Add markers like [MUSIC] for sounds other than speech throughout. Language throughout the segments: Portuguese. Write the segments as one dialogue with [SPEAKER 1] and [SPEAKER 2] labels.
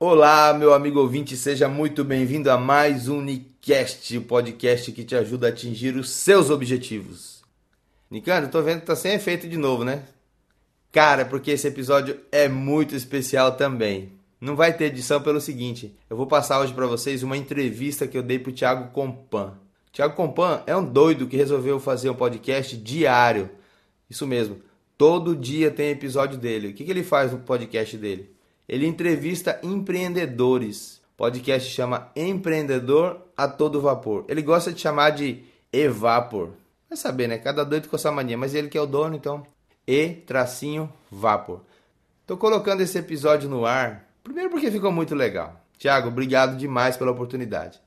[SPEAKER 1] Olá, meu amigo ouvinte, seja muito bem-vindo a mais um Nicast, o podcast que te ajuda a atingir os seus objetivos. Nicandro, tô vendo que tá sem efeito de novo, né? Cara, porque esse episódio é muito especial também. Não vai ter edição pelo seguinte, eu vou passar hoje para vocês uma entrevista que eu dei pro Thiago Compan. Thiago Compan é um doido que resolveu fazer um podcast diário. Isso mesmo, todo dia tem episódio dele. O que, que ele faz no podcast dele? Ele entrevista empreendedores. O podcast chama Empreendedor a Todo Vapor. Ele gosta de chamar de Evapor. Vai saber, né? Cada doido com essa mania, mas ele que é o dono, então. E-Vapor. Tô colocando esse episódio no ar Primeiro, porque ficou muito legal. Tiago, obrigado demais pela oportunidade.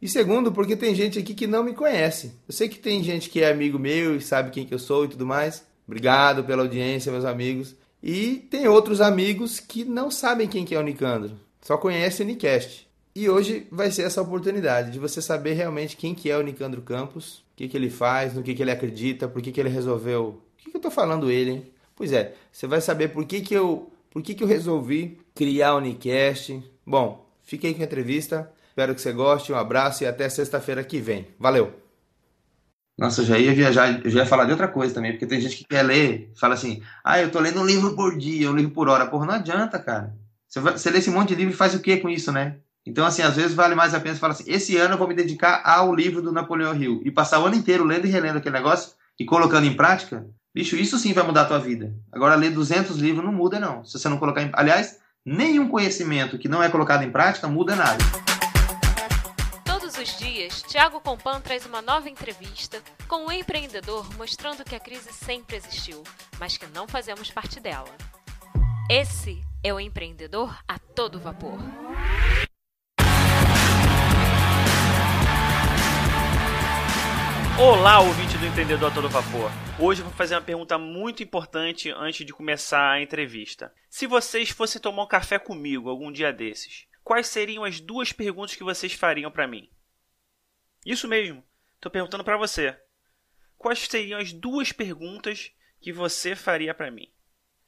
[SPEAKER 1] E segundo, porque tem gente aqui que não me conhece. Eu sei que tem gente que é amigo meu e sabe quem que eu sou e tudo mais. Obrigado pela audiência, meus amigos. E tem outros amigos que não sabem quem que é o Nicandro. Só conhecem o Nicast. E hoje vai ser essa oportunidade de você saber realmente quem que é o Nicandro Campos, o que, que ele faz, no que, que ele acredita, por que, que ele resolveu... O que, que eu tô falando ele, hein? Pois é, você vai saber por que, que eu por que, que eu resolvi criar o Unicast? Bom, fiquei com a entrevista. Espero que você goste. Um abraço e até sexta-feira que vem. Valeu! Nossa, eu já ia viajar, eu já ia falar de outra coisa também, porque tem gente que quer ler, fala assim, ah, eu tô lendo um livro por dia, um livro por hora. Porra, não adianta, cara. Você, vai, você lê esse monte de livro e faz o que com isso, né? Então, assim, às vezes vale mais a pena falar assim, esse ano eu vou me dedicar ao livro do Napoleão Hill e passar o ano inteiro lendo e relendo aquele negócio e colocando em prática, Bicho, isso sim vai mudar a tua vida. Agora, ler 200 livros não muda, não. Se você não colocar em... Aliás, nenhum conhecimento que não é colocado em prática muda nada.
[SPEAKER 2] Dias, Tiago Compan traz uma nova entrevista com um empreendedor mostrando que a crise sempre existiu, mas que não fazemos parte dela. Esse é o empreendedor a todo vapor.
[SPEAKER 3] Olá, ouvinte do Empreendedor a Todo Vapor. Hoje eu vou fazer uma pergunta muito importante antes de começar a entrevista. Se vocês fossem tomar um café comigo algum dia desses, quais seriam as duas perguntas que vocês fariam para mim? Isso mesmo, estou perguntando para você. Quais seriam as duas perguntas que você faria para mim?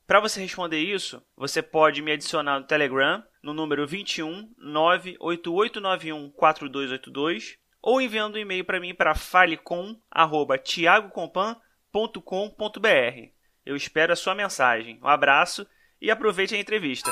[SPEAKER 3] Para você responder isso, você pode me adicionar no Telegram no número 21 98891 4282 ou enviando um e-mail para mim para falecom@tiagocompan.com.br. Eu espero a sua mensagem. Um abraço e aproveite a entrevista.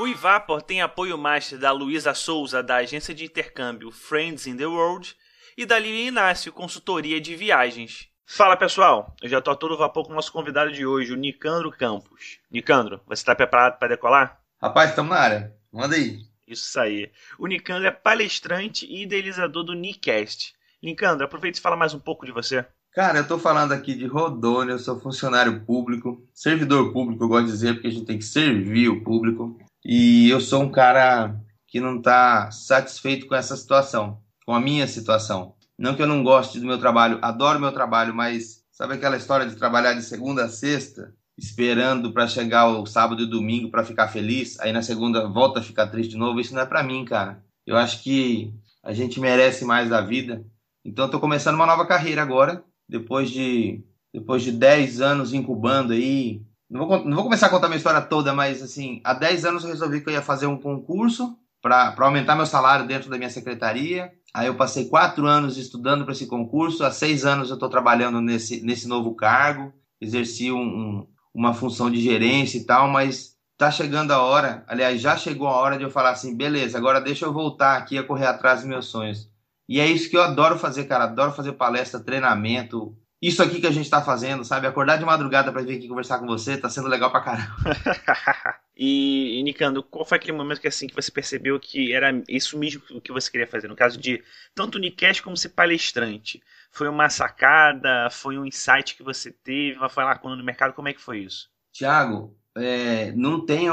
[SPEAKER 3] O Ivapor tem apoio master da Luísa Souza, da agência de intercâmbio Friends in the World, e da Lili Inácio, consultoria de viagens. Fala pessoal, eu já estou a todo vapor com o nosso convidado de hoje, o Nicandro Campos. Nicandro, você está preparado para decolar?
[SPEAKER 1] Rapaz, estamos na área. Manda aí.
[SPEAKER 3] Isso aí. O Nicandro é palestrante e idealizador do Nicast. Nicandro, aproveita e fala mais um pouco de você.
[SPEAKER 1] Cara, eu estou falando aqui de Rodônia, eu sou funcionário público, servidor público, eu gosto de dizer, porque a gente tem que servir o público. E eu sou um cara que não está satisfeito com essa situação, com a minha situação. Não que eu não goste do meu trabalho, adoro meu trabalho, mas sabe aquela história de trabalhar de segunda a sexta? esperando para chegar o sábado e domingo para ficar feliz, aí na segunda volta a ficar triste de novo, isso não é para mim, cara. Eu acho que a gente merece mais da vida. Então tô começando uma nova carreira agora, depois de depois de 10 anos incubando aí. Não vou, não vou começar a contar minha história toda, mas assim, há 10 anos eu resolvi que eu ia fazer um concurso para aumentar meu salário dentro da minha secretaria. Aí eu passei quatro anos estudando para esse concurso. Há seis anos eu estou trabalhando nesse, nesse novo cargo. Exerci um, um, uma função de gerência e tal, mas tá chegando a hora, aliás, já chegou a hora de eu falar assim, beleza, agora deixa eu voltar aqui a correr atrás dos meus sonhos. E é isso que eu adoro fazer, cara, adoro fazer palestra, treinamento, isso aqui que a gente tá fazendo, sabe? Acordar de madrugada para vir aqui conversar com você, tá sendo legal pra caramba. [LAUGHS]
[SPEAKER 3] e, e Nicando, qual foi aquele momento que assim que você percebeu que era isso mesmo que você queria fazer? No caso de tanto o Nicast como ser palestrante. Foi uma sacada? Foi um insight que você teve? Foi lá quando no mercado? Como é que foi isso?
[SPEAKER 1] Tiago, é, não tem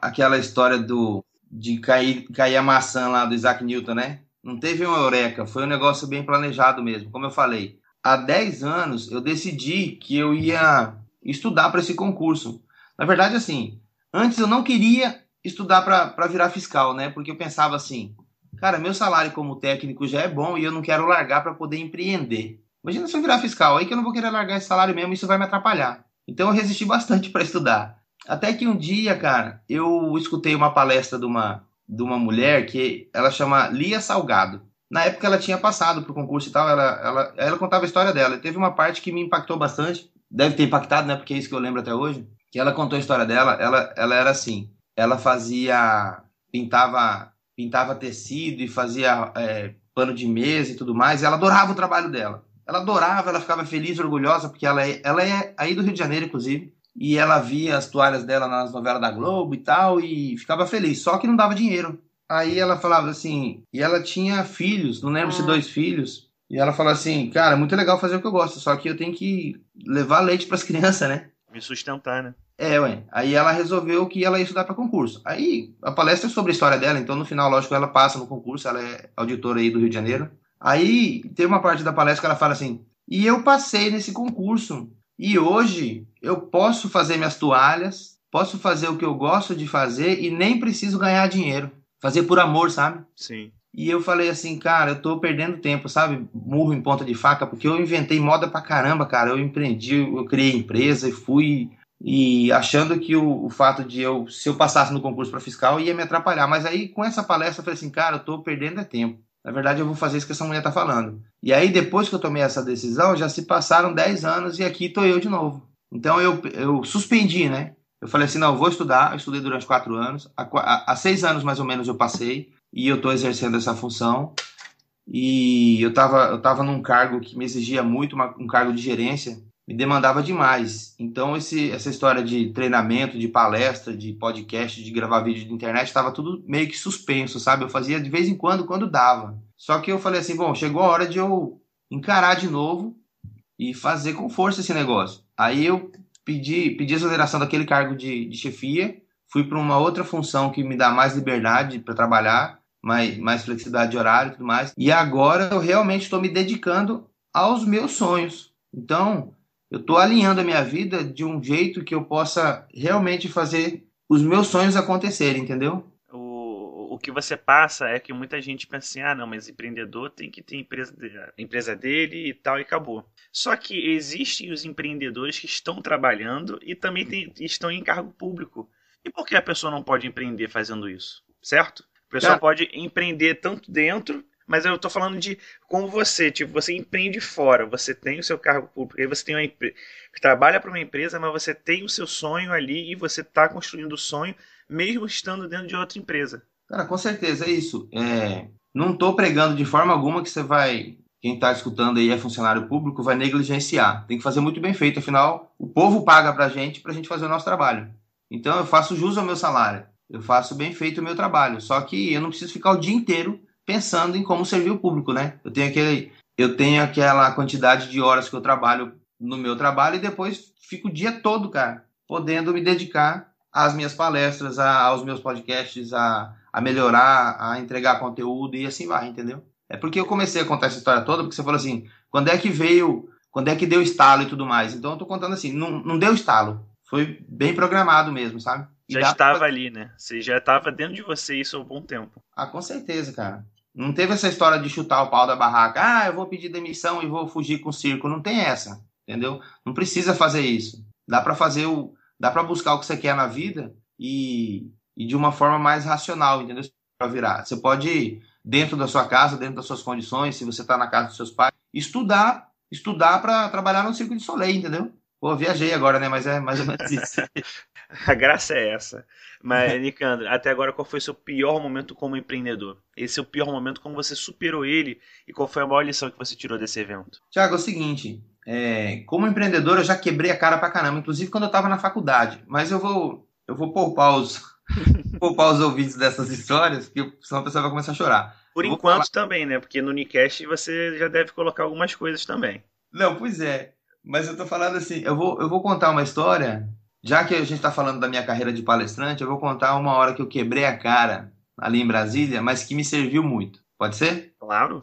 [SPEAKER 1] aquela história do de cair, cair a maçã lá do Isaac Newton, né? Não teve uma eureka, foi um negócio bem planejado mesmo. Como eu falei, há 10 anos eu decidi que eu ia estudar para esse concurso. Na verdade, assim, antes eu não queria estudar para virar fiscal, né? Porque eu pensava assim, cara, meu salário como técnico já é bom e eu não quero largar para poder empreender. Imagina se eu virar fiscal, aí que eu não vou querer largar esse salário mesmo, isso vai me atrapalhar. Então eu resisti bastante [LAUGHS] para estudar. Até que um dia, cara, eu escutei uma palestra de uma, de uma mulher que ela chama Lia Salgado. Na época ela tinha passado pro concurso e tal, ela, ela, ela contava a história dela. Teve uma parte que me impactou bastante, deve ter impactado, né? Porque é isso que eu lembro até hoje. Que ela contou a história dela, ela, ela era assim, ela fazia, pintava, pintava tecido e fazia é, pano de mesa e tudo mais, e ela adorava o trabalho dela. Ela adorava, ela ficava feliz, orgulhosa, porque ela é, ela é aí do Rio de Janeiro, inclusive, e ela via as toalhas dela nas novelas da Globo e tal, e ficava feliz, só que não dava dinheiro. Aí ela falava assim, e ela tinha filhos, não lembro se ah. dois filhos, e ela falou assim, cara, é muito legal fazer o que eu gosto, só que eu tenho que levar leite para as [LAUGHS] crianças, né?
[SPEAKER 3] Me sustentar, né?
[SPEAKER 1] É, ué. Aí ela resolveu que ela ia estudar para concurso. Aí a palestra é sobre a história dela, então no final, lógico, ela passa no concurso, ela é auditora aí do Rio de Janeiro. Aí tem uma parte da palestra que ela fala assim: e eu passei nesse concurso. E hoje eu posso fazer minhas toalhas, posso fazer o que eu gosto de fazer e nem preciso ganhar dinheiro. Fazer por amor, sabe?
[SPEAKER 3] Sim.
[SPEAKER 1] E eu falei assim, cara, eu tô perdendo tempo, sabe? Murro em ponta de faca, porque eu inventei moda pra caramba, cara. Eu empreendi, eu criei empresa e fui e achando que o, o, fato de eu, se eu passasse no concurso para fiscal, ia me atrapalhar. Mas aí, com essa palestra, eu falei assim, cara, eu tô perdendo é tempo. Na verdade, eu vou fazer isso que essa mulher tá falando. E aí, depois que eu tomei essa decisão, já se passaram 10 anos e aqui tô eu de novo. Então, eu, eu suspendi, né? Eu falei assim, não, vou estudar. Eu estudei durante quatro anos. Há, há seis anos, mais ou menos, eu passei e eu estou exercendo essa função. E eu estava eu tava num cargo que me exigia muito, uma, um cargo de gerência, me demandava demais. Então, esse, essa história de treinamento, de palestra, de podcast, de gravar vídeo de internet, estava tudo meio que suspenso, sabe? Eu fazia de vez em quando, quando dava. Só que eu falei assim: bom, chegou a hora de eu encarar de novo e fazer com força esse negócio. Aí eu pedi, pedi exoneração daquele cargo de, de chefia fui para uma outra função que me dá mais liberdade para trabalhar, mais, mais flexibilidade de horário e tudo mais. E agora eu realmente estou me dedicando aos meus sonhos. Então, eu estou alinhando a minha vida de um jeito que eu possa realmente fazer os meus sonhos acontecerem, entendeu?
[SPEAKER 3] O, que você passa é que muita gente pensa assim: ah, não, mas empreendedor tem que ter empresa, empresa dele e tal, e acabou. Só que existem os empreendedores que estão trabalhando e também tem, estão em cargo público. E por que a pessoa não pode empreender fazendo isso? Certo? A pessoa é. pode empreender tanto dentro, mas eu estou falando de como você, tipo, você empreende fora, você tem o seu cargo público, aí você tem uma empresa, trabalha para uma empresa, mas você tem o seu sonho ali e você está construindo o sonho, mesmo estando dentro de outra empresa.
[SPEAKER 1] Cara, com certeza, é isso. É, não estou pregando de forma alguma que você vai, quem está escutando aí é funcionário público, vai negligenciar. Tem que fazer muito bem feito, afinal, o povo paga para a gente, para a gente fazer o nosso trabalho. Então eu faço jus ao meu salário, eu faço bem feito o meu trabalho. Só que eu não preciso ficar o dia inteiro pensando em como servir o público, né? Eu tenho aquele, eu tenho aquela quantidade de horas que eu trabalho no meu trabalho e depois fico o dia todo, cara, podendo me dedicar às minhas palestras, a, aos meus podcasts, a, a melhorar, a entregar conteúdo e assim vai, entendeu? É porque eu comecei a contar essa história toda, porque você falou assim, quando é que veio, quando é que deu estalo e tudo mais. Então eu tô contando assim, não, não deu estalo foi bem programado mesmo, sabe?
[SPEAKER 3] E já estava pra... ali, né? Você já estava dentro de você isso há um bom tempo.
[SPEAKER 1] Ah, com certeza, cara. Não teve essa história de chutar o pau da barraca. Ah, eu vou pedir demissão e vou fugir com o circo. Não tem essa, entendeu? Não precisa fazer isso. Dá para fazer o, dá para buscar o que você quer na vida e, e de uma forma mais racional, entendeu? Para virar. Você pode dentro da sua casa, dentro das suas condições, se você está na casa dos seus pais, estudar, estudar para trabalhar no circo de Soleil, entendeu? Pô, viajei agora, né? Mas é mais ou menos isso. [LAUGHS]
[SPEAKER 3] a graça é essa. Mas, Nicandro, até agora qual foi o seu pior momento como empreendedor? Esse é o pior momento, como você superou ele e qual foi a maior lição que você tirou desse evento?
[SPEAKER 1] Tiago, é o seguinte, é, como empreendedor eu já quebrei a cara pra caramba, inclusive quando eu tava na faculdade. Mas eu vou, eu vou poupar os, [LAUGHS] poupar os ouvidos dessas histórias, porque senão a pessoa vai começar a chorar.
[SPEAKER 3] Por enquanto falar... também, né? Porque no Unicast você já deve colocar algumas coisas também.
[SPEAKER 1] Não, pois é. Mas eu tô falando assim, eu vou, eu vou contar uma história, já que a gente está falando da minha carreira de palestrante, eu vou contar uma hora que eu quebrei a cara ali em Brasília, mas que me serviu muito. Pode ser?
[SPEAKER 3] Claro.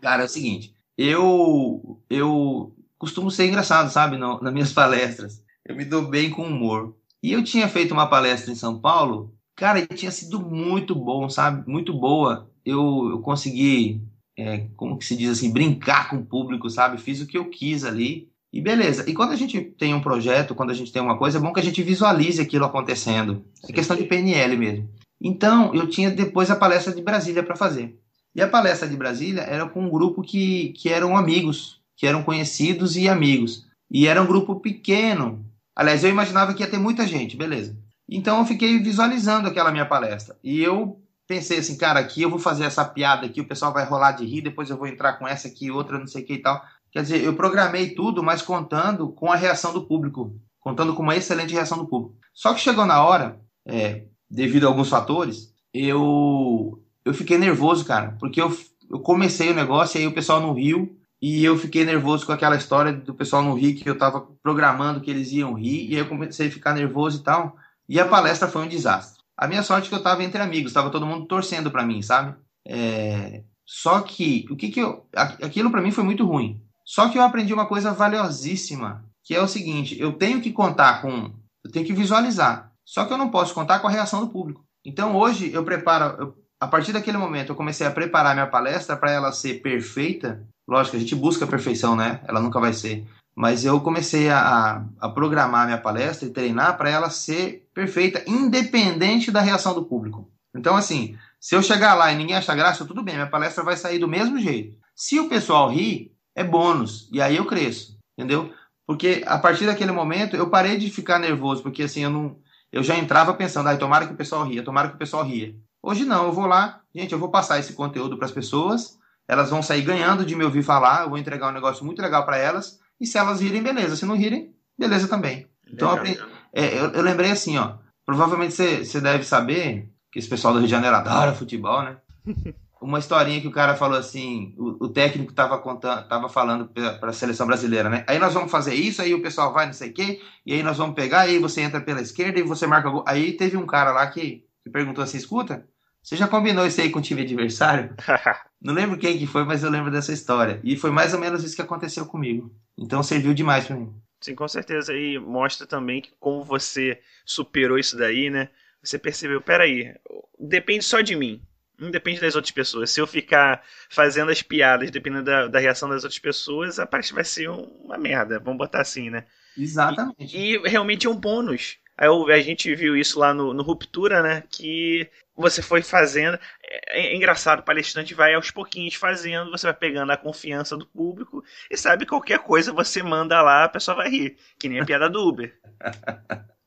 [SPEAKER 1] Cara, é o seguinte, eu eu costumo ser engraçado, sabe, no, nas minhas palestras. Eu me dou bem com humor. E eu tinha feito uma palestra em São Paulo, cara, e tinha sido muito bom, sabe? Muito boa. Eu, eu consegui, é, como que se diz assim, brincar com o público, sabe? Fiz o que eu quis ali E beleza. E quando a gente tem um projeto, quando a gente tem uma coisa, é bom que a gente visualize aquilo acontecendo. É questão de PNL mesmo. Então, eu tinha depois a palestra de Brasília para fazer. E a palestra de Brasília era com um grupo que, que eram amigos, que eram conhecidos e amigos. E era um grupo pequeno. Aliás, eu imaginava que ia ter muita gente, beleza. Então eu fiquei visualizando aquela minha palestra. E eu pensei assim, cara, aqui eu vou fazer essa piada aqui, o pessoal vai rolar de rir, depois eu vou entrar com essa aqui, outra, não sei o que e tal. Quer dizer, eu programei tudo, mas contando com a reação do público, contando com uma excelente reação do público. Só que chegou na hora, é, devido a alguns fatores, eu eu fiquei nervoso, cara, porque eu, eu comecei o negócio e aí o pessoal não riu e eu fiquei nervoso com aquela história do pessoal não rir, que eu tava programando que eles iam rir, e aí eu comecei a ficar nervoso e tal, e a palestra foi um desastre. A minha sorte é que eu tava entre amigos, tava todo mundo torcendo para mim, sabe? É... Só que, o que que eu... Aquilo para mim foi muito ruim. Só que eu aprendi uma coisa valiosíssima, que é o seguinte, eu tenho que contar com... Eu tenho que visualizar. Só que eu não posso contar com a reação do público. Então hoje eu preparo... Eu, a partir daquele momento eu comecei a preparar minha palestra para ela ser perfeita. Lógico, a gente busca a perfeição, né? Ela nunca vai ser. Mas eu comecei a, a programar minha palestra e treinar para ela ser perfeita, independente da reação do público. Então, assim, se eu chegar lá e ninguém achar graça, tudo bem, minha palestra vai sair do mesmo jeito. Se o pessoal rir, é bônus, e aí eu cresço, entendeu? Porque a partir daquele momento eu parei de ficar nervoso, porque assim, eu não. Eu já entrava pensando, ai, tomara que o pessoal ria, tomara que o pessoal ria. Hoje não, eu vou lá, gente, eu vou passar esse conteúdo para as pessoas, elas vão sair ganhando de me ouvir falar, eu vou entregar um negócio muito legal para elas, e se elas rirem, beleza. Se não rirem, beleza também. Então, eu, é, eu, eu, lembrei assim, ó. Provavelmente você deve saber que esse pessoal do Rio de Janeiro adora futebol, né? [LAUGHS] Uma historinha que o cara falou assim, o, o técnico estava contando, tava falando para a seleção brasileira, né? Aí nós vamos fazer isso, aí o pessoal vai, não sei o quê, e aí nós vamos pegar, aí você entra pela esquerda e você marca gol. Aí teve um cara lá que, que perguntou assim, escuta, você já combinou isso aí com o time adversário? [LAUGHS] Não lembro quem que foi, mas eu lembro dessa história. E foi mais ou menos isso que aconteceu comigo. Então serviu demais para mim.
[SPEAKER 3] Sim, com certeza. E mostra também que como você superou isso daí, né? Você percebeu, peraí, depende só de mim. Não depende das outras pessoas. Se eu ficar fazendo as piadas dependendo da, da reação das outras pessoas, a parte vai ser uma merda. Vamos botar assim, né?
[SPEAKER 1] Exatamente.
[SPEAKER 3] E, e realmente é um bônus. Aí a gente viu isso lá no, no Ruptura, né? Que você foi fazendo. É, é, engraçado, o palestrante vai aos pouquinhos fazendo, você vai pegando a confiança do público e sabe que qualquer coisa você manda lá, a pessoa vai rir. Que nem a piada do Uber.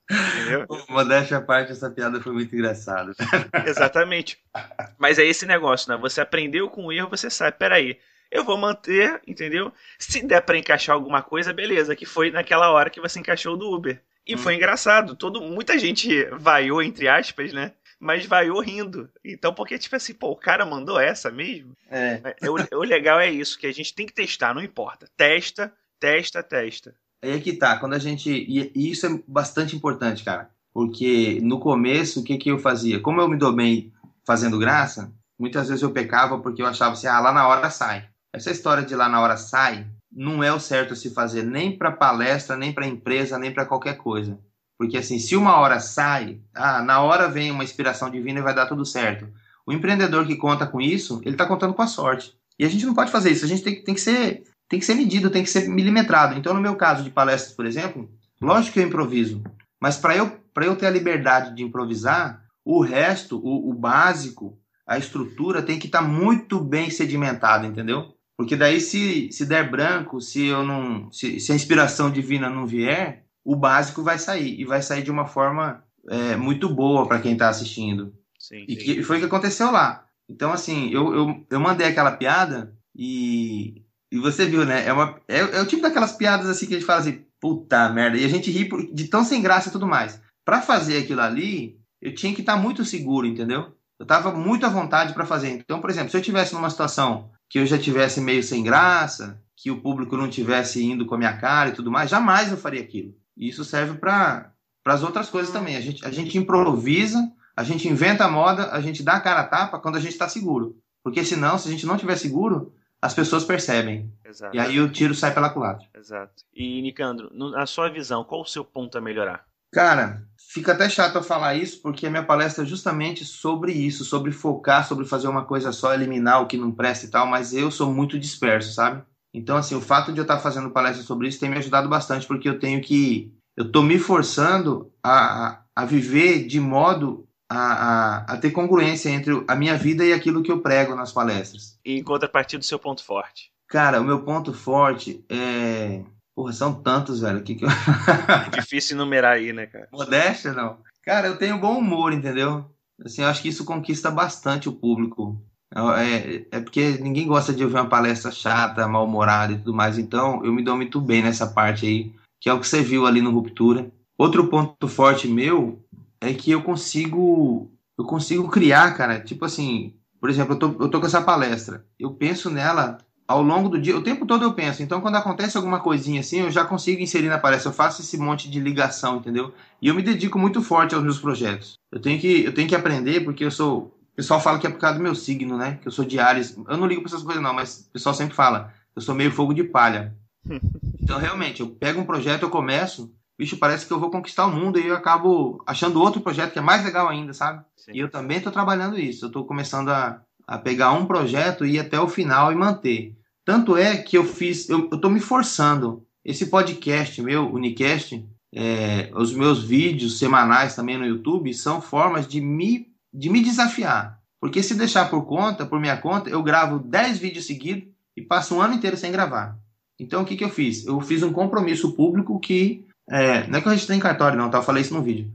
[SPEAKER 1] Entendeu? [LAUGHS] Modéstia à parte, essa piada foi muito engraçada.
[SPEAKER 3] Exatamente. Mas é esse negócio, né? Você aprendeu com o erro, você sabe, peraí, eu vou manter, entendeu? Se der para encaixar alguma coisa, beleza, que foi naquela hora que você encaixou do Uber. E hum. foi engraçado, todo, muita gente vaiou, entre aspas, né? mas vaiou rindo. Então, porque, tipo assim, pô, o cara mandou essa mesmo? É. é. O, o legal é isso, que a gente tem que testar, não importa. Testa, testa, testa.
[SPEAKER 1] Aí que tá, quando a gente. E isso é bastante importante, cara. Porque no começo, o que, que eu fazia? Como eu me dou bem fazendo graça, muitas vezes eu pecava porque eu achava assim, ah, lá na hora sai. Essa história de lá na hora sai não é o certo se fazer nem para palestra, nem para empresa, nem para qualquer coisa. Porque assim, se uma hora sai, ah, na hora vem uma inspiração divina e vai dar tudo certo. O empreendedor que conta com isso, ele está contando com a sorte. E a gente não pode fazer isso, a gente tem, tem, que ser, tem que ser medido, tem que ser milimetrado. Então, no meu caso de palestras, por exemplo, lógico que eu improviso. Mas para eu, eu ter a liberdade de improvisar, o resto, o, o básico, a estrutura tem que estar tá muito bem sedimentado, entendeu? Porque daí se, se der branco, se eu não. Se, se a inspiração divina não vier, o básico vai sair. E vai sair de uma forma é, muito boa para quem está assistindo. Sim, e que foi o que aconteceu lá. Então, assim, eu, eu, eu mandei aquela piada e, e você viu, né? É, uma, é, é o tipo daquelas piadas assim que a gente fala assim, puta merda. E a gente ri de tão sem graça e tudo mais. Para fazer aquilo ali, eu tinha que estar tá muito seguro, entendeu? Eu tava muito à vontade para fazer. Então, por exemplo, se eu tivesse numa situação que eu já tivesse meio sem graça, que o público não tivesse indo com a minha cara e tudo mais, jamais eu faria aquilo. E isso serve para as outras coisas também. A gente, a gente improvisa, a gente inventa a moda, a gente dá a cara a tapa quando a gente está seguro. Porque senão, se a gente não tiver seguro, as pessoas percebem. Exato. E aí o tiro sai pela culatra.
[SPEAKER 3] Exato. E, Nicandro, na sua visão, qual o seu ponto a melhorar?
[SPEAKER 1] Cara, fica até chato eu falar isso, porque a minha palestra é justamente sobre isso, sobre focar, sobre fazer uma coisa só, eliminar o que não presta e tal, mas eu sou muito disperso, sabe? Então, assim, o fato de eu estar fazendo palestra sobre isso tem me ajudado bastante, porque eu tenho que. Eu estou me forçando a, a viver de modo a, a, a, ter congruência entre a minha vida e aquilo que eu prego nas palestras.
[SPEAKER 3] E em contrapartida, o seu ponto forte?
[SPEAKER 1] Cara, o meu ponto forte é. Porra, são tantos, velho. Que que eu...
[SPEAKER 3] é difícil enumerar aí, né, cara?
[SPEAKER 1] Modéstia, não. Cara, eu tenho bom humor, entendeu? Assim, eu acho que isso conquista bastante o público. É, é porque ninguém gosta de ouvir uma palestra chata, mal-humorada e tudo mais. Então, eu me dou muito bem nessa parte aí, que é o que você viu ali no Ruptura. Outro ponto forte meu é que eu consigo eu consigo criar, cara. Tipo assim, por exemplo, eu tô, eu tô com essa palestra. Eu penso nela ao longo do dia, o tempo todo eu penso. Então, quando acontece alguma coisinha assim, eu já consigo inserir na palestra. Eu faço esse monte de ligação, entendeu? E eu me dedico muito forte aos meus projetos. Eu tenho que, eu tenho que aprender, porque eu sou pessoal fala que é por causa do meu signo, né? Que eu sou de Ares. Eu não ligo pra essas coisas, não, mas o pessoal sempre fala. Eu sou meio fogo de palha. [LAUGHS] então, realmente, eu pego um projeto, eu começo, bicho, parece que eu vou conquistar o mundo e eu acabo achando outro projeto que é mais legal ainda, sabe? Sim. E eu também tô trabalhando isso. Eu tô começando a, a pegar um projeto e ir até o final e manter. Tanto é que eu fiz, eu, tô me forçando. Esse podcast meu, Unicast, é, os meus vídeos semanais também no YouTube são formas de me de me desafiar. Porque se deixar por conta, por minha conta, eu gravo 10 vídeos seguidos e passo um ano inteiro sem gravar. Então o que, que eu fiz? Eu fiz um compromisso público que. É, não é que eu registrei em cartório, não, tá? Eu falei isso no vídeo.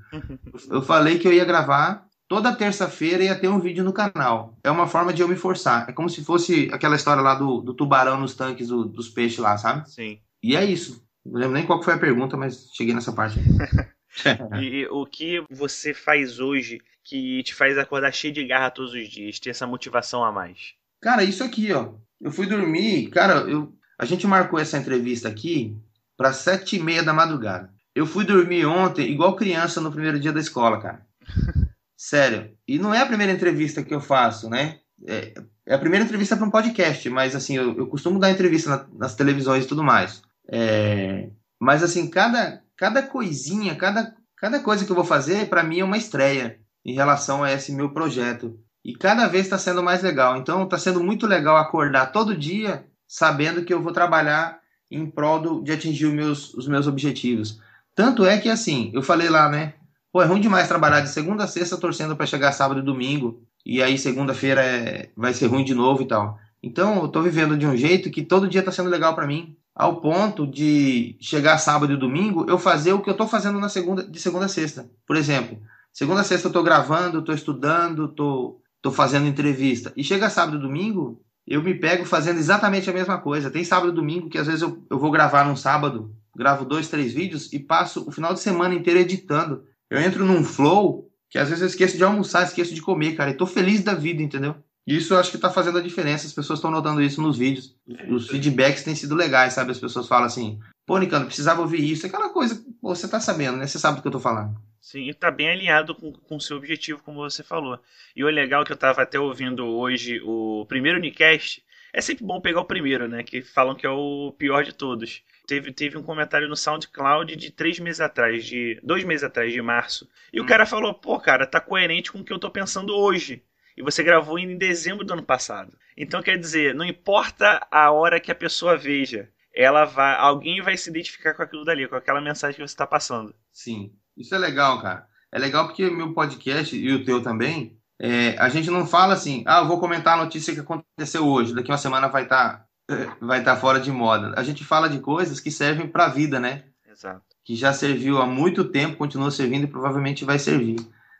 [SPEAKER 1] Eu falei que eu ia gravar toda terça-feira ia ter um vídeo no canal. É uma forma de eu me forçar. É como se fosse aquela história lá do, do tubarão nos tanques do, dos peixes lá, sabe?
[SPEAKER 3] Sim.
[SPEAKER 1] E é isso. Não lembro nem qual foi a pergunta, mas cheguei nessa parte. [LAUGHS]
[SPEAKER 3] e o que você faz hoje que te faz acordar cheio de garra todos os dias, ter essa motivação a mais?
[SPEAKER 1] Cara, isso aqui, ó. Eu fui dormir, cara, eu, a gente marcou essa entrevista aqui para sete e meia da madrugada. Eu fui dormir ontem igual criança no primeiro dia da escola, cara. [LAUGHS] Sério. E não é a primeira entrevista que eu faço, né? É, é a primeira entrevista para um podcast, mas assim, eu, eu costumo dar entrevista na, nas televisões e tudo mais. É, mas assim, cada, cada coisinha, cada, cada coisa que eu vou fazer, para mim é uma estreia em relação a esse meu projeto. E cada vez está sendo mais legal. Então está sendo muito legal acordar todo dia sabendo que eu vou trabalhar em prol do, de atingir os meus, os meus objetivos. Tanto é que assim, eu falei lá, né? Pô, é ruim demais trabalhar de segunda a sexta torcendo para chegar sábado e domingo. E aí segunda-feira é, vai ser ruim de novo e tal. Então eu tô vivendo de um jeito que todo dia tá sendo legal para mim, ao ponto de chegar sábado e domingo eu fazer o que eu tô fazendo na segunda de segunda a sexta. Por exemplo, Segunda a sexta eu tô gravando, tô estudando, tô, tô fazendo entrevista. E chega sábado e domingo, eu me pego fazendo exatamente a mesma coisa. Tem sábado e domingo que às vezes eu, eu vou gravar num sábado, gravo dois, três vídeos e passo o final de semana inteiro editando. Eu entro num flow que às vezes eu esqueço de almoçar, esqueço de comer, cara. E tô feliz da vida, entendeu? E isso eu acho que tá fazendo a diferença. As pessoas estão notando isso nos vídeos. Os feedbacks têm sido legais, sabe? As pessoas falam assim, pô, Nicano, precisava ouvir isso. Aquela coisa, pô, você tá sabendo, né? Você sabe do que eu tô falando.
[SPEAKER 3] Sim, está bem alinhado com o seu objetivo, como você falou. E o legal é que eu estava até ouvindo hoje o primeiro Unicast. É sempre bom pegar o primeiro, né? Que falam que é o pior de todos. Teve, teve um comentário no SoundCloud de três meses atrás, de dois meses atrás, de março. E hum. o cara falou: pô, cara, tá coerente com o que eu tô pensando hoje. E você gravou em dezembro do ano passado. Então quer dizer, não importa a hora que a pessoa veja, ela vai, alguém vai se identificar com aquilo dali, com aquela mensagem que você está passando.
[SPEAKER 1] Sim. Isso é legal, cara. É legal porque meu podcast e o teu também, é, a gente não fala assim, ah, eu vou comentar a notícia que aconteceu hoje, daqui uma semana vai estar tá, [LAUGHS] vai tá fora de moda. A gente fala de coisas que servem para a vida, né?
[SPEAKER 3] Exato.
[SPEAKER 1] Que já serviu há muito tempo, continua servindo e provavelmente vai servir.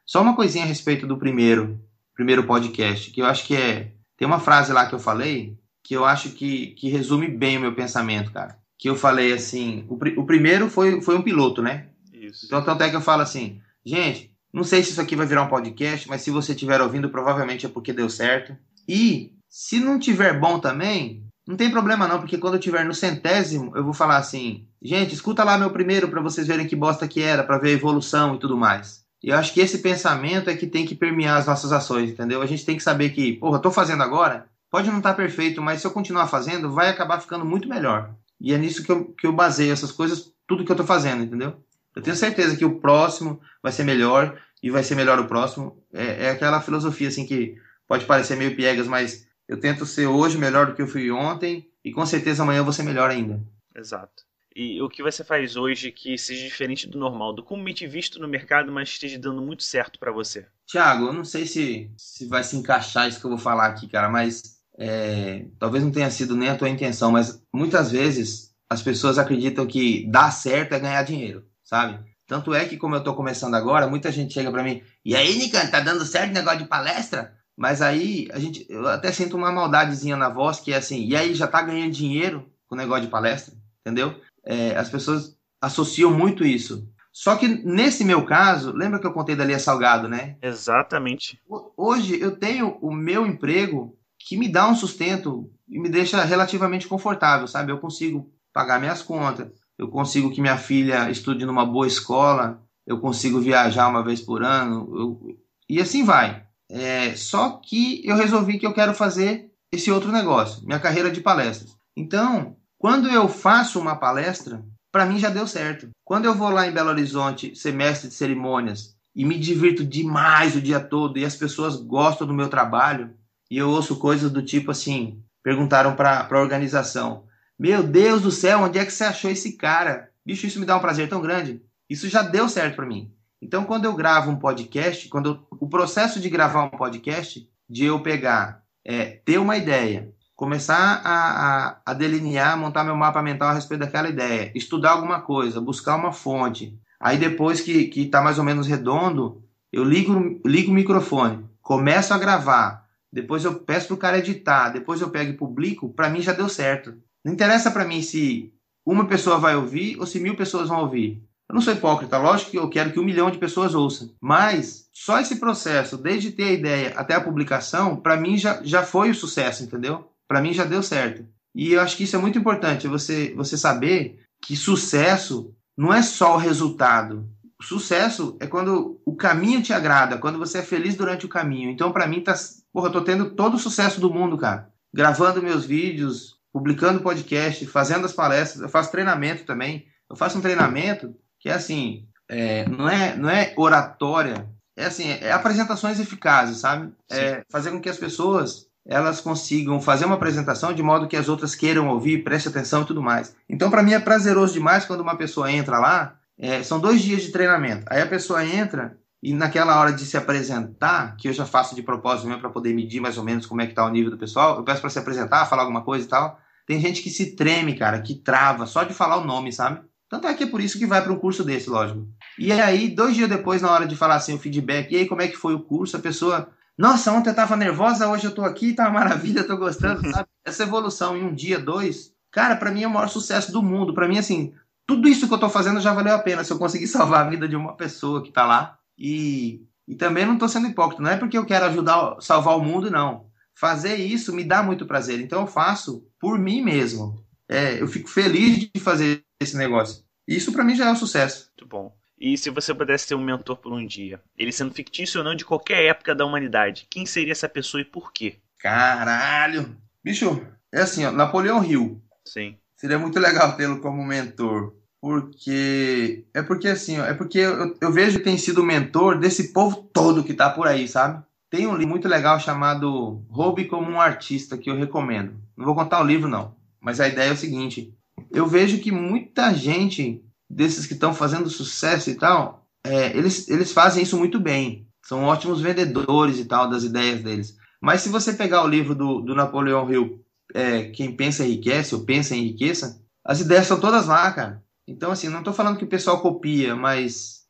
[SPEAKER 1] Só uma coisinha a respeito do primeiro, primeiro podcast, que eu acho que é. Tem uma frase lá que eu falei que eu acho que, que resume bem o meu pensamento, cara. Que eu falei assim: o, o primeiro foi, foi um piloto, né?
[SPEAKER 3] Isso.
[SPEAKER 1] Então, tanto é que eu falo assim, gente, não sei se isso aqui vai virar um podcast, mas se você estiver ouvindo, provavelmente é porque deu certo. E se não tiver bom também, não tem problema não, porque quando eu tiver no centésimo, eu vou falar assim, gente, escuta lá meu primeiro para vocês verem que bosta que era, para ver a evolução e tudo mais. E eu acho que esse pensamento é que tem que permear as nossas ações, entendeu? A gente tem que saber que, porra, tô fazendo agora, pode não estar tá perfeito, mas se eu continuar fazendo, vai acabar ficando muito melhor. E é nisso que eu, que eu baseio essas coisas, tudo que eu tô fazendo, entendeu? Eu tenho certeza que o próximo vai ser melhor e vai ser melhor o próximo. É, é aquela filosofia assim que pode parecer meio piegas, mas eu tento ser hoje melhor do que eu fui ontem e com certeza amanhã eu vou ser melhor ainda.
[SPEAKER 3] Exato. E o que você faz hoje que seja diferente do normal, do te visto no mercado, mas esteja dando muito certo para você?
[SPEAKER 1] Tiago, eu não sei se, se vai se encaixar isso que eu vou falar aqui, cara, mas é, talvez não tenha sido nem a tua intenção, mas muitas vezes as pessoas acreditam que dar certo é ganhar dinheiro, sabe? Tanto é que, como eu tô começando agora, muita gente chega para mim, e aí, Nican, tá dando certo o negócio de palestra? Mas aí, a gente, eu até sinto uma maldadezinha na voz, que é assim, e aí, já tá ganhando dinheiro com o negócio de palestra? Entendeu? É, as pessoas associam muito isso. Só que nesse meu caso, lembra que eu contei da Lia Salgado, né?
[SPEAKER 3] Exatamente.
[SPEAKER 1] Hoje eu tenho o meu emprego que me dá um sustento e me deixa relativamente confortável, sabe? Eu consigo pagar minhas contas, eu consigo que minha filha estude numa boa escola, eu consigo viajar uma vez por ano, eu... e assim vai. É, só que eu resolvi que eu quero fazer esse outro negócio, minha carreira de palestras. Então, quando eu faço uma palestra, para mim já deu certo. Quando eu vou lá em Belo Horizonte, semestre de cerimônias, e me divirto demais o dia todo e as pessoas gostam do meu trabalho, e eu ouço coisas do tipo assim, perguntaram para a organização: "Meu Deus do céu, onde é que você achou esse cara?" Bicho, isso me dá um prazer tão grande. Isso já deu certo para mim. Então, quando eu gravo um podcast, quando eu, o processo de gravar um podcast, de eu pegar, é, ter uma ideia, começar a, a, a, delinear, montar meu mapa mental a respeito daquela ideia, estudar alguma coisa, buscar uma fonte. Aí depois que está mais ou menos redondo, eu ligo, ligo o microfone, começo a gravar, depois eu peço para o cara editar, depois eu pego e publico, para mim já deu certo. Não interessa para mim se uma pessoa vai ouvir ou se mil pessoas vão ouvir. Eu não sou hipócrita, lógico que eu quero que um milhão de pessoas ouçam, mas só esse processo, desde ter a ideia até a publicação, para mim já, já foi o sucesso, entendeu? para mim já deu certo. E eu acho que isso é muito importante, você, você saber que sucesso não é só o resultado. Sucesso é quando o caminho te agrada, quando você é feliz durante o caminho. Então, para mim, tá, porra, eu tô tendo todo o sucesso do mundo, cara. Gravando meus vídeos, publicando podcast, fazendo as palestras, eu faço treinamento também. Eu faço um treinamento que é assim, é, não, é, não é oratória, é assim, é apresentações eficazes, sabe? É fazer com que as pessoas elas consigam fazer uma apresentação de modo que as outras queiram ouvir, preste atenção e tudo mais. Então, para mim é prazeroso demais quando uma pessoa entra lá. É, são dois dias de treinamento. Aí a pessoa entra e naquela hora de se apresentar, que eu já faço de propósito mesmo para poder medir mais ou menos como é que está o nível do pessoal, eu peço para se apresentar, falar alguma coisa e tal. Tem gente que se treme, cara, que trava só de falar o nome, sabe? Tanto é que é por isso que vai para um curso desse, lógico. E aí, dois dias depois, na hora de falar assim o feedback, e aí como é que foi o curso, a pessoa nossa, ontem eu tava nervosa, hoje eu tô aqui, tá uma maravilha, tô gostando, [LAUGHS] sabe? Essa evolução em um dia, dois, cara, para mim é o maior sucesso do mundo. Para mim, assim, tudo isso que eu tô fazendo já valeu a pena. Se eu conseguir salvar a vida de uma pessoa que tá lá. E, e também não tô sendo hipócrita, não é porque eu quero ajudar, salvar o mundo, não. Fazer isso me dá muito prazer. Então eu faço por mim mesmo. É, eu fico feliz de fazer esse negócio. Isso para mim já é um sucesso.
[SPEAKER 3] Muito bom. E se você pudesse ter um mentor por um dia, ele sendo fictício ou não de qualquer época da humanidade, quem seria essa pessoa e por quê?
[SPEAKER 1] Caralho! Bicho, é assim, ó, Napoleão Hill.
[SPEAKER 3] Sim.
[SPEAKER 1] Seria muito legal tê-lo como mentor. Porque. É porque assim, ó, é porque eu, eu vejo que tem sido mentor desse povo todo que tá por aí, sabe? Tem um livro muito legal chamado Roube como um Artista que eu recomendo. Não vou contar o livro, não. Mas a ideia é o seguinte: eu vejo que muita gente desses que estão fazendo sucesso e tal, é, eles, eles fazem isso muito bem. São ótimos vendedores e tal das ideias deles. Mas se você pegar o livro do, do Napoleão Hill, é, Quem Pensa Enriquece, ou Pensa Enriqueça, as ideias são todas lá, cara. Então, assim, não estou falando que o pessoal copia, mas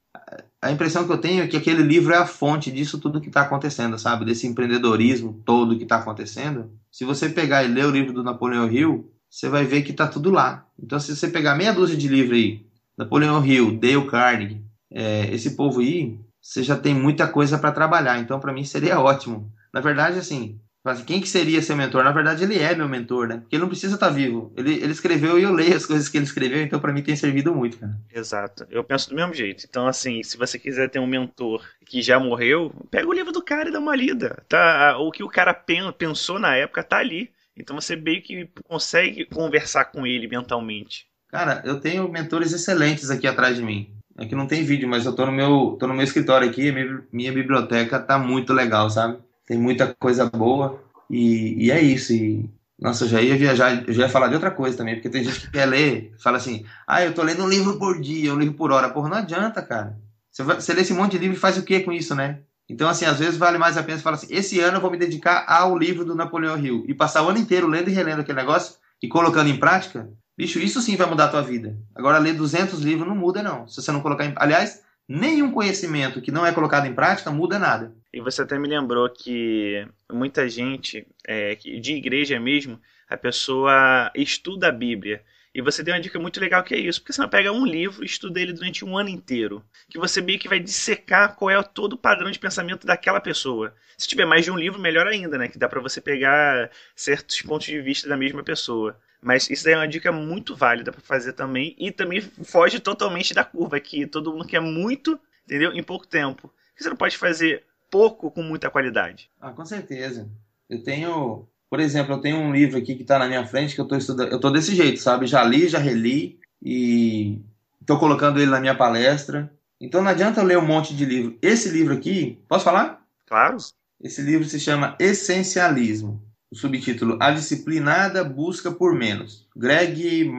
[SPEAKER 1] a impressão que eu tenho é que aquele livro é a fonte disso tudo que está acontecendo, sabe? Desse empreendedorismo todo que está acontecendo. Se você pegar e ler o livro do Napoleão Hill, você vai ver que está tudo lá. Então, se você pegar meia dúzia de livro aí Napoleão Hill, Dale Carnegie, é, esse povo aí, você já tem muita coisa para trabalhar. Então, para mim, seria ótimo. Na verdade, assim, quem que seria seu mentor? Na verdade, ele é meu mentor, né? Porque ele não precisa estar tá vivo. Ele, ele escreveu e eu leio as coisas que ele escreveu, então para mim tem servido muito, cara.
[SPEAKER 3] Exato. Eu penso do mesmo jeito. Então, assim, se você quiser ter um mentor que já morreu, pega o livro do cara e dá uma lida. Tá? O que o cara pensou na época tá ali. Então você meio que consegue conversar com ele mentalmente.
[SPEAKER 1] Cara, eu tenho mentores excelentes aqui atrás de mim. Aqui não tem vídeo, mas eu tô no meu, tô no meu escritório aqui, minha, minha biblioteca tá muito legal, sabe? Tem muita coisa boa. E, e é isso. E, nossa, eu já ia viajar, eu já ia falar de outra coisa também, porque tem gente que quer ler, fala assim, ah, eu tô lendo um livro por dia, um livro por hora. Porra, não adianta, cara. Você, vai, você lê esse monte de livro e faz o que com isso, né? Então, assim, às vezes vale mais a pena falar assim, esse ano eu vou me dedicar ao livro do Napoleão Hill. E passar o ano inteiro lendo e relendo aquele negócio e colocando em prática, bicho, isso sim vai mudar a tua vida. Agora, ler 200 livros não muda, não. Se você não colocar em... Aliás, nenhum conhecimento que não é colocado em prática muda nada.
[SPEAKER 3] E você até me lembrou que muita gente, é, de igreja mesmo, a pessoa estuda a Bíblia. E você deu uma dica muito legal que é isso. Porque você não pega um livro e estuda ele durante um ano inteiro. Que você meio que vai dissecar qual é todo o padrão de pensamento daquela pessoa. Se tiver mais de um livro, melhor ainda, né? Que dá para você pegar certos pontos de vista da mesma pessoa. Mas isso daí é uma dica muito válida para fazer também. E também foge totalmente da curva, que todo mundo quer muito, entendeu? Em pouco tempo. Você não pode fazer pouco com muita qualidade.
[SPEAKER 1] Ah, com certeza. Eu tenho, por exemplo, eu tenho um livro aqui que está na minha frente que eu estou estudando. Eu estou desse jeito, sabe? Já li, já reli e estou colocando ele na minha palestra. Então não adianta eu ler um monte de livro. Esse livro aqui, posso falar?
[SPEAKER 3] Claro.
[SPEAKER 1] Esse livro se chama Essencialismo o subtítulo A Disciplinada Busca por Menos. Greg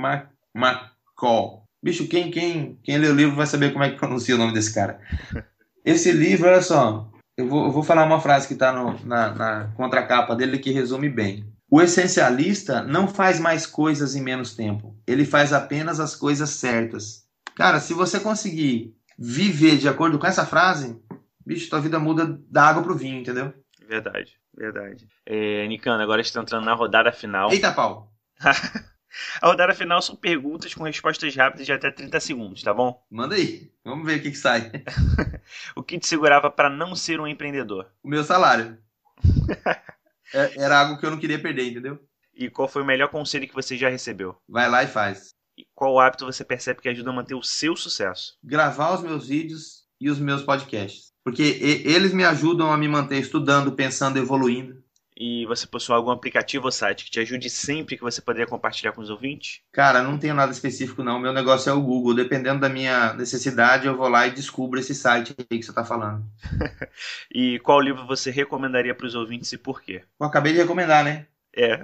[SPEAKER 1] McCall. Bicho, quem, quem, quem lê o livro vai saber como é que pronuncia o nome desse cara. [LAUGHS] Esse livro, olha só, eu vou, eu vou falar uma frase que está na, na contracapa dele que resume bem. O essencialista não faz mais coisas em menos tempo. Ele faz apenas as coisas certas. Cara, se você conseguir viver de acordo com essa frase, bicho, tua vida muda da água pro vinho, entendeu?
[SPEAKER 3] Verdade. Verdade. É, Nicano, agora está entrando na rodada final.
[SPEAKER 1] Eita, pau! [LAUGHS]
[SPEAKER 3] a rodada final são perguntas com respostas rápidas de até 30 segundos, tá bom?
[SPEAKER 1] Manda aí. Vamos ver o que, que sai. [LAUGHS]
[SPEAKER 3] o que te segurava para não ser um empreendedor?
[SPEAKER 1] O meu salário. É, era algo que eu não queria perder, entendeu?
[SPEAKER 3] E qual foi o melhor conselho que você já recebeu?
[SPEAKER 1] Vai lá e faz.
[SPEAKER 3] E qual hábito você percebe que ajuda a manter o seu sucesso?
[SPEAKER 1] Gravar os meus vídeos e os meus podcasts porque eles me ajudam a me manter estudando, pensando, evoluindo.
[SPEAKER 3] E você possui algum aplicativo ou site que te ajude sempre que você poderia compartilhar com os ouvintes?
[SPEAKER 1] Cara, não tenho nada específico não. Meu negócio é o Google. Dependendo da minha necessidade, eu vou lá e descubro esse site aí que você está falando. [LAUGHS]
[SPEAKER 3] e qual livro você recomendaria para os ouvintes e por quê?
[SPEAKER 1] Eu acabei de recomendar, né?
[SPEAKER 3] É.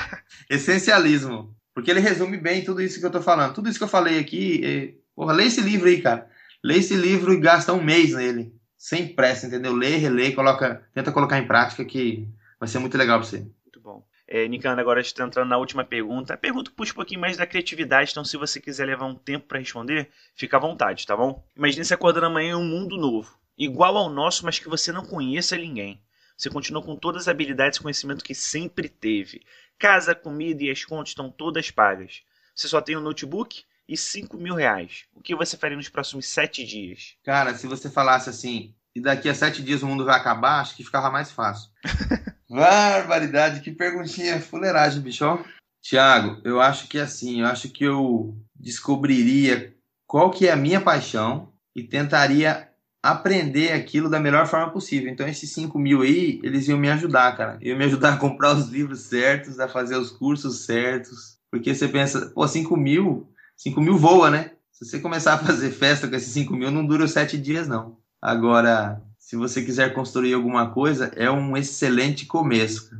[SPEAKER 3] [LAUGHS]
[SPEAKER 1] Essencialismo. Porque ele resume bem tudo isso que eu estou falando. Tudo isso que eu falei aqui. É... Porra, lê esse livro aí, cara. Lê esse livro e gasta um mês nele sem pressa, entendeu? Lê, relê, coloca, tenta colocar em prática que vai ser muito legal para você.
[SPEAKER 3] Muito bom. É, agora está entrando na última pergunta. A pergunta puxa um pouquinho mais da criatividade, então se você quiser levar um tempo para responder, fica à vontade, tá bom? Imagine se acordando amanhã em um mundo novo, igual ao nosso, mas que você não conheça ninguém. Você continua com todas as habilidades e conhecimento que sempre teve. Casa, comida e as contas estão todas pagas. Você só tem um notebook e 5 mil reais. O que você faria nos próximos sete dias?
[SPEAKER 1] Cara, se você falasse assim, e daqui a sete dias o mundo vai acabar, acho que ficava mais fácil. [LAUGHS] Barbaridade, que perguntinha fuleiragem, bicho. Tiago, eu acho que é assim, eu acho que eu descobriria qual que é a minha paixão e tentaria aprender aquilo da melhor forma possível. Então esses 5 mil aí, eles iam me ajudar, cara. Iam me ajudar a comprar os livros certos, a fazer os cursos certos. Porque você pensa, pô, 5 mil 5 mil voa, né? Se você começar a fazer festa com esses 5 mil, não dura os 7 dias, não. Agora, se você quiser construir alguma coisa, é um excelente começo.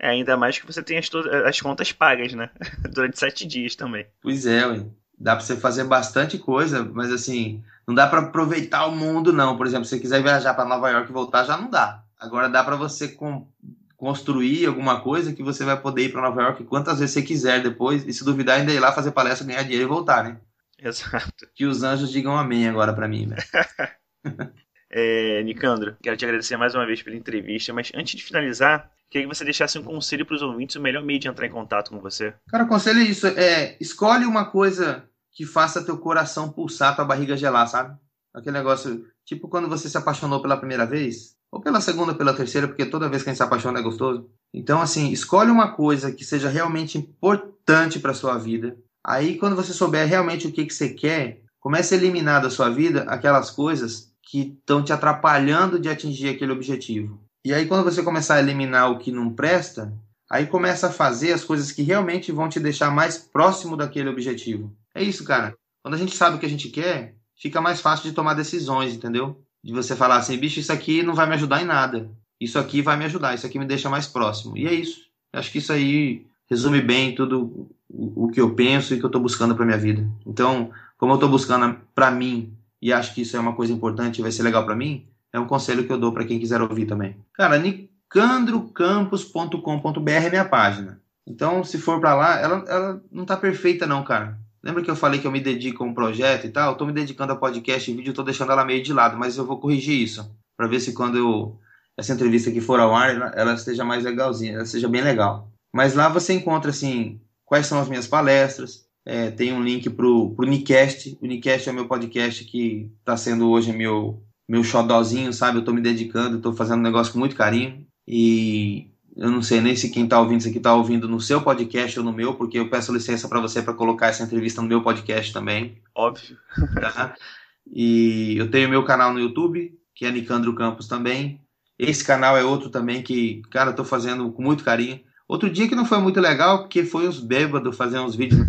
[SPEAKER 3] É, ainda mais que você tem as, as contas pagas, né? [LAUGHS] Durante 7 dias também.
[SPEAKER 1] Pois é, ué. Dá pra você fazer bastante coisa, mas assim, não dá para aproveitar o mundo, não. Por exemplo, se você quiser viajar para Nova York e voltar, já não dá. Agora dá para você com, construir alguma coisa que você vai poder ir para Nova York quantas vezes você quiser depois, e se duvidar, ainda ir lá fazer palestra, ganhar dinheiro e voltar, né?
[SPEAKER 3] Exato. [LAUGHS]
[SPEAKER 1] Que os anjos digam amém agora para mim, velho. [LAUGHS]
[SPEAKER 3] é, Nicandro, quero te agradecer mais uma vez pela entrevista, mas antes de finalizar, queria que você deixasse um conselho para os ouvintes, o melhor meio de entrar em contato com você.
[SPEAKER 1] Cara, o conselho é isso, é escolhe uma coisa que faça teu coração pulsar, tua barriga gelar, sabe? Aquele negócio, tipo quando você se apaixonou pela primeira vez, ou pela segunda ou pela terceira, porque toda vez que a gente se apaixona é gostoso. Então, assim, escolhe uma coisa que seja realmente importante para sua vida. Aí, quando você souber realmente o que, que você quer, comece a eliminar da sua vida aquelas coisas que estão te atrapalhando de atingir aquele objetivo. E aí, quando você começar a eliminar o que não presta, aí começa a fazer as coisas que realmente vão te deixar mais próximo daquele objetivo. É isso, cara. Quando a gente sabe o que a gente quer, fica mais fácil de tomar decisões, entendeu? de você falar assim, bicho, isso aqui não vai me ajudar em nada. isso aqui vai me ajudar, isso aqui me deixa mais próximo. E é isso. Acho que isso aí resume bem tudo o, que eu penso e que eu estou buscando para minha vida. Então, como eu estou buscando para mim e acho que isso é uma coisa importante e vai ser legal para mim, é um conselho que eu dou para quem quiser ouvir também. Cara, nicandrocampos.com.br é minha página. Então, se for para lá, ela, ela não tá perfeita não, cara. Lembra que eu falei que eu me dedico a um projeto e tal? Eu tô me dedicando a podcast e vídeo, tô deixando ela meio de lado, mas eu vou corrigir isso para ver se quando eu essa entrevista aqui for ao ar, ela, ela esteja mais legalzinha, ela seja bem legal. Mas lá você encontra assim quais são as minhas palestras. É, tem um link pro, pro Nicast. O Nicast é o meu podcast que está sendo hoje meu meu xodózinho, sabe? Eu estou me dedicando, estou fazendo um negócio com muito carinho. E eu não sei nem se quem está ouvindo isso aqui está ouvindo no seu podcast ou no meu, porque eu peço licença para você para colocar essa entrevista no meu podcast também.
[SPEAKER 3] Óbvio.
[SPEAKER 1] Tá? E eu tenho meu canal no YouTube, que é Nicandro Campos também. Esse canal é outro também que, cara, tô fazendo com muito carinho. Outro dia que não foi muito legal, porque foi os bêbados fazer uns vídeos.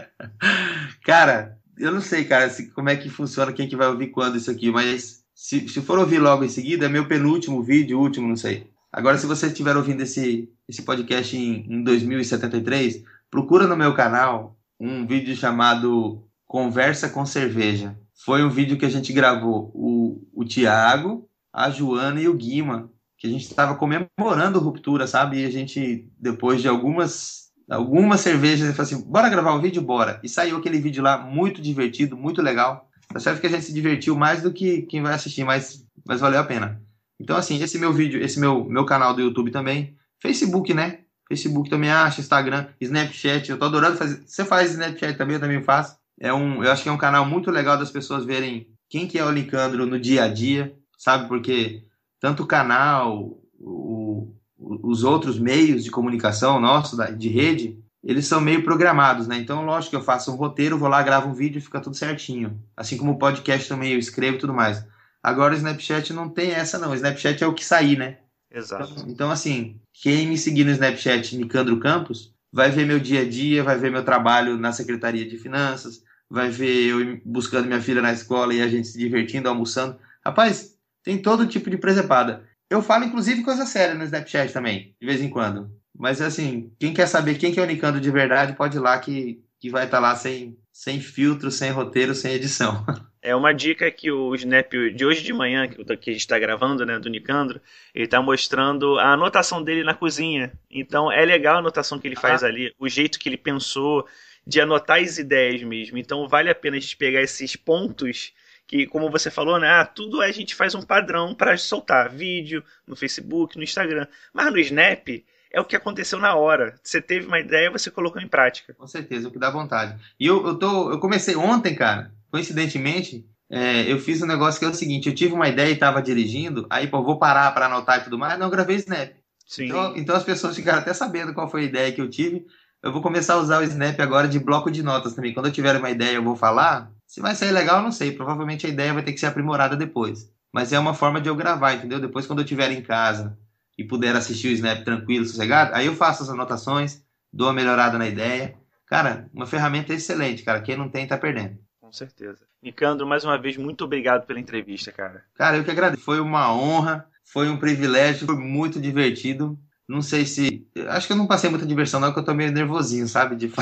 [SPEAKER 1] [LAUGHS] cara, eu não sei, cara, se, como é que funciona, quem que vai ouvir quando isso aqui, mas se, se for ouvir logo em seguida, é meu penúltimo vídeo, último, não sei. Agora, se você estiver ouvindo esse, esse podcast em, em 2073, procura no meu canal um vídeo chamado Conversa com Cerveja. Foi um vídeo que a gente gravou o, o Tiago, a Joana e o Guima, que a gente estava comemorando ruptura, sabe? E a gente, depois de algumas algumas cervejas, falou assim, bora gravar um vídeo? Bora. E saiu aquele vídeo lá muito divertido, muito legal. Tá certo que a gente se divertiu mais do que quem vai assistir, mas, mas valeu a pena. Então, assim, esse meu vídeo, esse meu, meu canal do YouTube também, Facebook, né? Facebook também acha, Instagram, Snapchat, eu tô adorando fazer. Você faz Snapchat também, eu também faço. É um, eu acho que é um canal muito legal das pessoas verem quem que é o Licandro no dia a dia, sabe? Porque tanto o canal, o, os outros meios de comunicação nosso, de rede, eles são meio programados, né? Então, lógico que eu faço um roteiro, vou lá, gravo um vídeo e fica tudo certinho. Assim como o podcast também eu escrevo e tudo mais. Agora o Snapchat não tem essa, não. O Snapchat é o que sair, né?
[SPEAKER 3] Exato.
[SPEAKER 1] Então, então, assim, quem me seguir no Snapchat, Nicandro Campos, vai ver meu dia a dia, vai ver meu trabalho na Secretaria de Finanças, vai ver eu buscando minha filha na escola e a gente se divertindo, almoçando. Rapaz, tem todo tipo de presepada. Eu falo, inclusive, coisa séria no Snapchat também, de vez em quando. Mas, assim, quem quer saber quem que é o Nicandro de verdade, pode ir lá que, que vai estar tá lá sem, sem filtro, sem roteiro, sem edição. [LAUGHS]
[SPEAKER 3] É uma dica que o Snap de hoje de manhã, que a gente está gravando, né, do Nicandro, ele está mostrando a anotação dele na cozinha. Então é legal a anotação que ele faz ah. ali, o jeito que ele pensou de anotar as ideias mesmo. Então vale a pena a gente pegar esses pontos que, como você falou, né? Ah, tudo a gente faz um padrão para soltar vídeo no Facebook, no Instagram. Mas no Snap é o que aconteceu na hora. Você teve uma ideia, você colocou em prática.
[SPEAKER 1] Com certeza, o que dá vontade. E eu, eu, tô, eu comecei ontem, cara, coincidentemente, é, eu fiz um negócio que é o seguinte: eu tive uma ideia e estava dirigindo, aí, pô, vou parar para anotar e tudo mais, não gravei Snap.
[SPEAKER 3] Sim.
[SPEAKER 1] Então, então as pessoas ficaram até sabendo qual foi a ideia que eu tive. Eu vou começar a usar o Snap agora de bloco de notas também. Quando eu tiver uma ideia, eu vou falar. Se vai sair legal, eu não sei. Provavelmente a ideia vai ter que ser aprimorada depois. Mas é uma forma de eu gravar, entendeu? Depois, quando eu estiver em casa e puder assistir o Snap tranquilo, sossegado, aí eu faço as anotações, dou uma melhorada na ideia. Cara, uma ferramenta excelente, cara. Quem não tem, tá perdendo.
[SPEAKER 3] Com certeza. Nicandro, mais uma vez, muito obrigado pela entrevista, cara.
[SPEAKER 1] Cara, eu que agradeço. Foi uma honra, foi um privilégio, foi muito divertido. Não sei se. Acho que eu não passei muita diversão, não, porque eu tô meio nervosinho, sabe? De...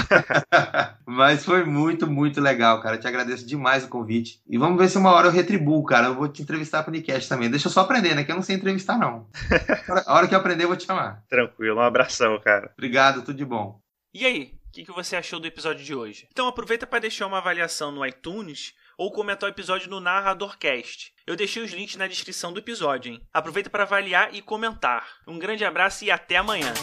[SPEAKER 1] [LAUGHS] Mas foi muito, muito legal, cara. Eu te agradeço demais o convite. E vamos ver se uma hora eu retribuo, cara. Eu vou te entrevistar pro Nicast também. Deixa eu só aprender, né? Que eu não sei entrevistar, não. A hora que eu aprender, eu vou te chamar.
[SPEAKER 3] Tranquilo, um abração, cara.
[SPEAKER 1] Obrigado, tudo de bom.
[SPEAKER 3] E aí, o que, que você achou do episódio de hoje? Então aproveita para deixar uma avaliação no iTunes ou comentar o episódio no Narradorcast. Eu deixei os links na descrição do episódio, hein? Aproveita para avaliar e comentar. Um grande abraço e até amanhã.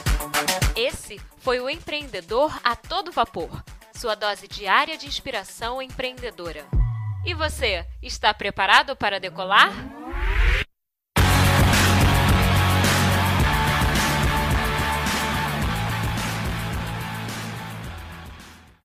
[SPEAKER 2] Esse foi o Empreendedor a Todo Vapor, sua dose diária de inspiração empreendedora. E você, está preparado para decolar?